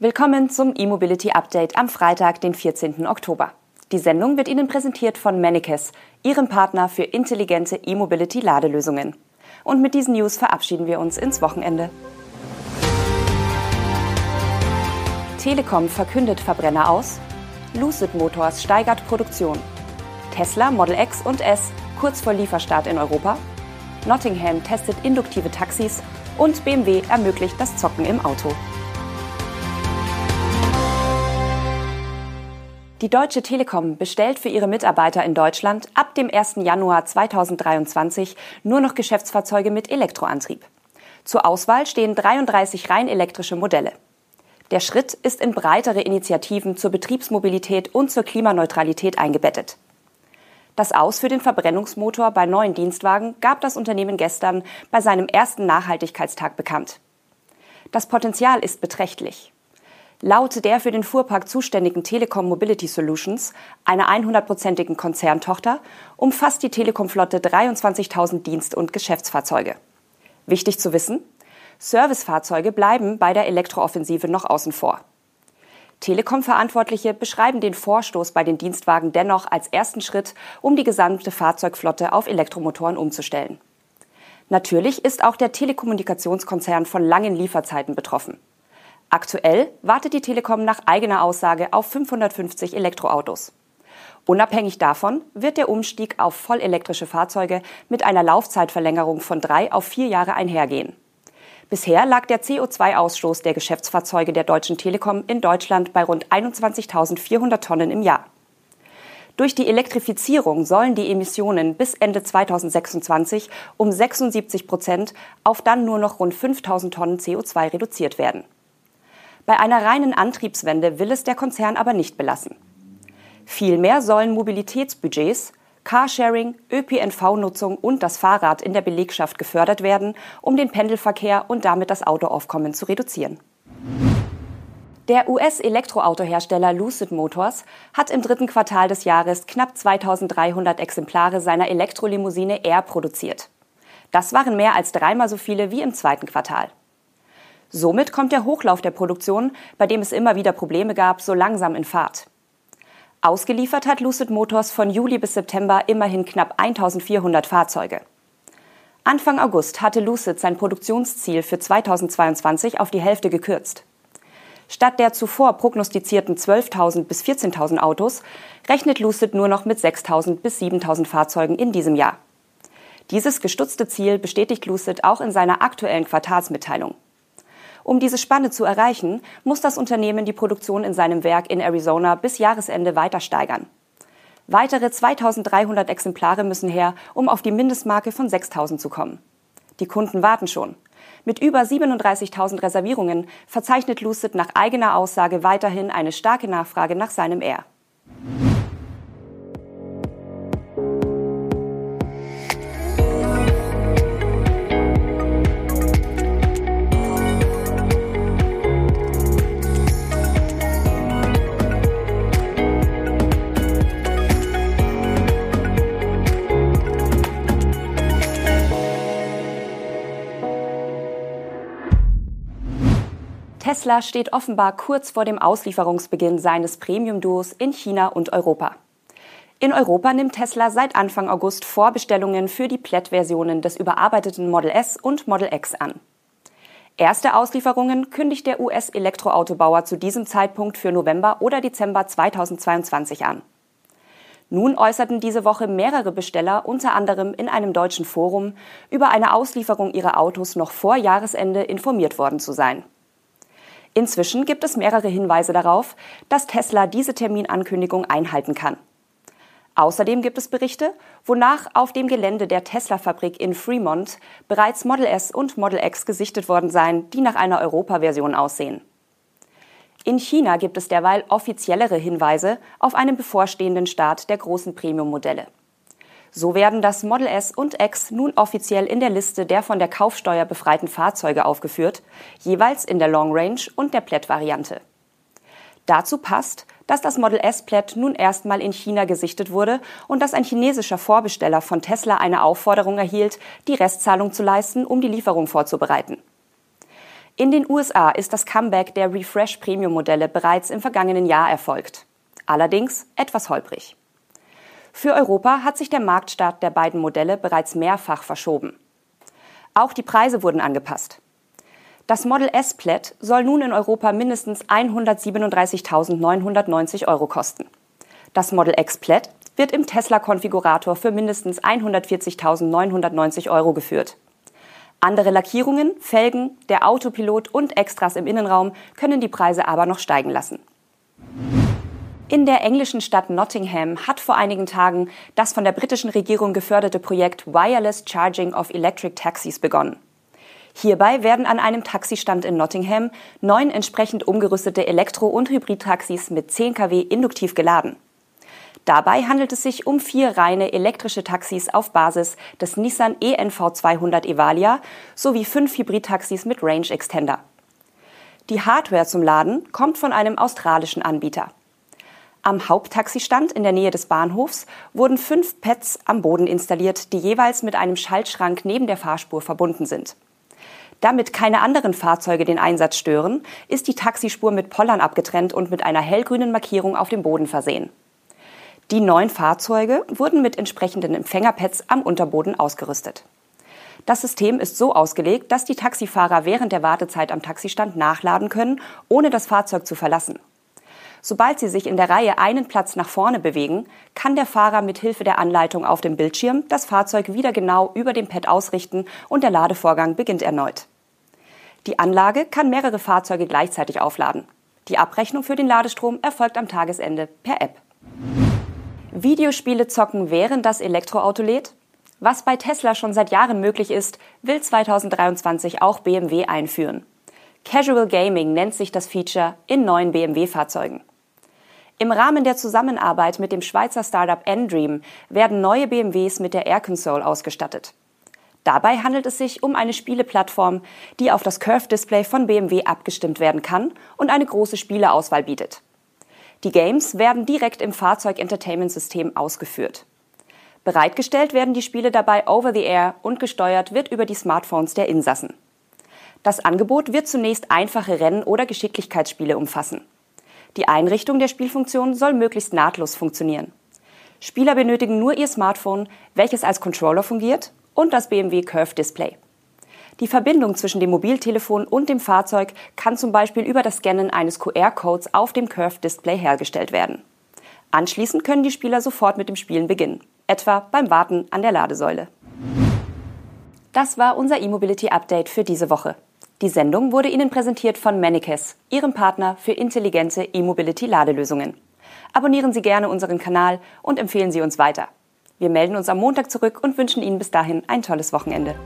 Willkommen zum E-Mobility Update am Freitag, den 14. Oktober. Die Sendung wird Ihnen präsentiert von Manikes, Ihrem Partner für intelligente E-Mobility-Ladelösungen. Und mit diesen News verabschieden wir uns ins Wochenende. Telekom verkündet Verbrenner aus. Lucid Motors steigert Produktion. Tesla Model X und S kurz vor Lieferstart in Europa. Nottingham testet induktive Taxis und BMW ermöglicht das Zocken im Auto. Die Deutsche Telekom bestellt für ihre Mitarbeiter in Deutschland ab dem 1. Januar 2023 nur noch Geschäftsfahrzeuge mit Elektroantrieb. Zur Auswahl stehen 33 rein elektrische Modelle. Der Schritt ist in breitere Initiativen zur Betriebsmobilität und zur Klimaneutralität eingebettet. Das Aus für den Verbrennungsmotor bei neuen Dienstwagen gab das Unternehmen gestern bei seinem ersten Nachhaltigkeitstag bekannt. Das Potenzial ist beträchtlich. Laut der für den Fuhrpark zuständigen Telekom Mobility Solutions, einer 100-prozentigen Konzerntochter, umfasst die Telekom-Flotte 23.000 Dienst- und Geschäftsfahrzeuge. Wichtig zu wissen, Servicefahrzeuge bleiben bei der Elektrooffensive noch außen vor. Telekom-Verantwortliche beschreiben den Vorstoß bei den Dienstwagen dennoch als ersten Schritt, um die gesamte Fahrzeugflotte auf Elektromotoren umzustellen. Natürlich ist auch der Telekommunikationskonzern von langen Lieferzeiten betroffen. Aktuell wartet die Telekom nach eigener Aussage auf 550 Elektroautos. Unabhängig davon wird der Umstieg auf vollelektrische Fahrzeuge mit einer Laufzeitverlängerung von drei auf vier Jahre einhergehen. Bisher lag der CO2-Ausstoß der Geschäftsfahrzeuge der Deutschen Telekom in Deutschland bei rund 21.400 Tonnen im Jahr. Durch die Elektrifizierung sollen die Emissionen bis Ende 2026 um 76 Prozent auf dann nur noch rund 5000 Tonnen CO2 reduziert werden. Bei einer reinen Antriebswende will es der Konzern aber nicht belassen. Vielmehr sollen Mobilitätsbudgets, Carsharing, ÖPNV-Nutzung und das Fahrrad in der Belegschaft gefördert werden, um den Pendelverkehr und damit das Autoaufkommen zu reduzieren. Der US-Elektroautohersteller Lucid Motors hat im dritten Quartal des Jahres knapp 2300 Exemplare seiner Elektrolimousine Air produziert. Das waren mehr als dreimal so viele wie im zweiten Quartal. Somit kommt der Hochlauf der Produktion, bei dem es immer wieder Probleme gab, so langsam in Fahrt. Ausgeliefert hat Lucid Motors von Juli bis September immerhin knapp 1400 Fahrzeuge. Anfang August hatte Lucid sein Produktionsziel für 2022 auf die Hälfte gekürzt. Statt der zuvor prognostizierten 12.000 bis 14.000 Autos rechnet Lucid nur noch mit 6.000 bis 7.000 Fahrzeugen in diesem Jahr. Dieses gestutzte Ziel bestätigt Lucid auch in seiner aktuellen Quartalsmitteilung. Um diese Spanne zu erreichen, muss das Unternehmen die Produktion in seinem Werk in Arizona bis Jahresende weiter steigern. Weitere 2300 Exemplare müssen her, um auf die Mindestmarke von 6000 zu kommen. Die Kunden warten schon. Mit über 37.000 Reservierungen verzeichnet Lucid nach eigener Aussage weiterhin eine starke Nachfrage nach seinem Air. Tesla steht offenbar kurz vor dem Auslieferungsbeginn seines Premium-Duos in China und Europa. In Europa nimmt Tesla seit Anfang August Vorbestellungen für die Plaid-Versionen des überarbeiteten Model S und Model X an. Erste Auslieferungen kündigt der US-Elektroautobauer zu diesem Zeitpunkt für November oder Dezember 2022 an. Nun äußerten diese Woche mehrere Besteller unter anderem in einem deutschen Forum über eine Auslieferung ihrer Autos noch vor Jahresende informiert worden zu sein. Inzwischen gibt es mehrere Hinweise darauf, dass Tesla diese Terminankündigung einhalten kann. Außerdem gibt es Berichte, wonach auf dem Gelände der Tesla-Fabrik in Fremont bereits Model S und Model X gesichtet worden seien, die nach einer Europa-Version aussehen. In China gibt es derweil offiziellere Hinweise auf einen bevorstehenden Start der großen Premium-Modelle. So werden das Model S und X nun offiziell in der Liste der von der Kaufsteuer befreiten Fahrzeuge aufgeführt, jeweils in der Long Range und der Plaid-Variante. Dazu passt, dass das Model S Plaid nun erstmal in China gesichtet wurde und dass ein chinesischer Vorbesteller von Tesla eine Aufforderung erhielt, die Restzahlung zu leisten, um die Lieferung vorzubereiten. In den USA ist das Comeback der Refresh Premium Modelle bereits im vergangenen Jahr erfolgt. Allerdings etwas holprig. Für Europa hat sich der Marktstart der beiden Modelle bereits mehrfach verschoben. Auch die Preise wurden angepasst. Das Model S Plaid soll nun in Europa mindestens 137.990 Euro kosten. Das Model X Plaid wird im Tesla-Konfigurator für mindestens 140.990 Euro geführt. Andere Lackierungen, Felgen, der Autopilot und Extras im Innenraum können die Preise aber noch steigen lassen. In der englischen Stadt Nottingham hat vor einigen Tagen das von der britischen Regierung geförderte Projekt Wireless Charging of Electric Taxis begonnen. Hierbei werden an einem Taxistand in Nottingham neun entsprechend umgerüstete Elektro- und Hybridtaxis mit 10 kW induktiv geladen. Dabei handelt es sich um vier reine elektrische Taxis auf Basis des Nissan ENV 200 Evalia sowie fünf Hybridtaxis mit Range Extender. Die Hardware zum Laden kommt von einem australischen Anbieter. Am Haupttaxistand in der Nähe des Bahnhofs wurden fünf Pads am Boden installiert, die jeweils mit einem Schaltschrank neben der Fahrspur verbunden sind. Damit keine anderen Fahrzeuge den Einsatz stören, ist die Taxispur mit Pollern abgetrennt und mit einer hellgrünen Markierung auf dem Boden versehen. Die neun Fahrzeuge wurden mit entsprechenden Empfängerpads am Unterboden ausgerüstet. Das System ist so ausgelegt, dass die Taxifahrer während der Wartezeit am Taxistand nachladen können, ohne das Fahrzeug zu verlassen. Sobald sie sich in der Reihe einen Platz nach vorne bewegen, kann der Fahrer mit Hilfe der Anleitung auf dem Bildschirm das Fahrzeug wieder genau über dem Pad ausrichten und der Ladevorgang beginnt erneut. Die Anlage kann mehrere Fahrzeuge gleichzeitig aufladen. Die Abrechnung für den Ladestrom erfolgt am Tagesende per App. Videospiele zocken während das Elektroauto lädt? Was bei Tesla schon seit Jahren möglich ist, will 2023 auch BMW einführen. Casual Gaming nennt sich das Feature in neuen BMW-Fahrzeugen. Im Rahmen der Zusammenarbeit mit dem Schweizer Startup Endream werden neue BMWs mit der Air Console ausgestattet. Dabei handelt es sich um eine Spieleplattform, die auf das Curve-Display von BMW abgestimmt werden kann und eine große Spieleauswahl bietet. Die Games werden direkt im Fahrzeug-Entertainment-System ausgeführt. Bereitgestellt werden die Spiele dabei over the air und gesteuert wird über die Smartphones der Insassen. Das Angebot wird zunächst einfache Rennen- oder Geschicklichkeitsspiele umfassen. Die Einrichtung der Spielfunktion soll möglichst nahtlos funktionieren. Spieler benötigen nur ihr Smartphone, welches als Controller fungiert, und das BMW Curve Display. Die Verbindung zwischen dem Mobiltelefon und dem Fahrzeug kann zum Beispiel über das Scannen eines QR-Codes auf dem Curve-Display hergestellt werden. Anschließend können die Spieler sofort mit dem Spielen beginnen, etwa beim Warten an der Ladesäule. Das war unser E-Mobility-Update für diese Woche. Die Sendung wurde Ihnen präsentiert von Manikes, Ihrem Partner für intelligente E-Mobility-Ladelösungen. Abonnieren Sie gerne unseren Kanal und empfehlen Sie uns weiter. Wir melden uns am Montag zurück und wünschen Ihnen bis dahin ein tolles Wochenende.